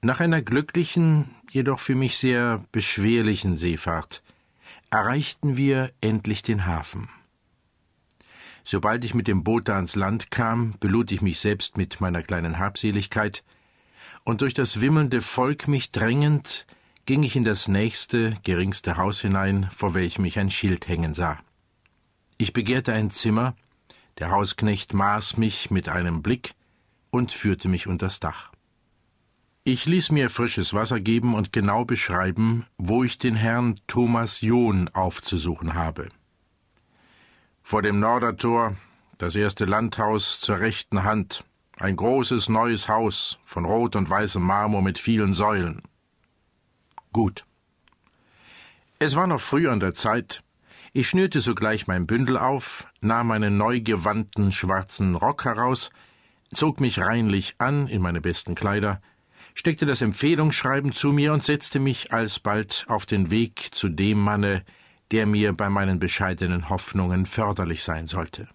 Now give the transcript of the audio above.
Nach einer glücklichen, jedoch für mich sehr beschwerlichen Seefahrt erreichten wir endlich den Hafen. Sobald ich mit dem Boote ans Land kam, belud ich mich selbst mit meiner kleinen Habseligkeit, und durch das wimmelnde Volk mich drängend, ging ich in das nächste, geringste Haus hinein, vor welchem ich ein Schild hängen sah. Ich begehrte ein Zimmer, der Hausknecht maß mich mit einem Blick und führte mich unters Dach. Ich ließ mir frisches Wasser geben und genau beschreiben, wo ich den Herrn Thomas John aufzusuchen habe. Vor dem Nordertor das erste Landhaus zur rechten Hand, ein großes neues Haus von rot und weißem Marmor mit vielen Säulen. Gut. Es war noch früh an der Zeit. Ich schnürte sogleich mein Bündel auf, nahm meinen neu gewandten schwarzen Rock heraus, zog mich reinlich an in meine besten Kleider, steckte das Empfehlungsschreiben zu mir und setzte mich alsbald auf den Weg zu dem Manne, der mir bei meinen bescheidenen Hoffnungen förderlich sein sollte.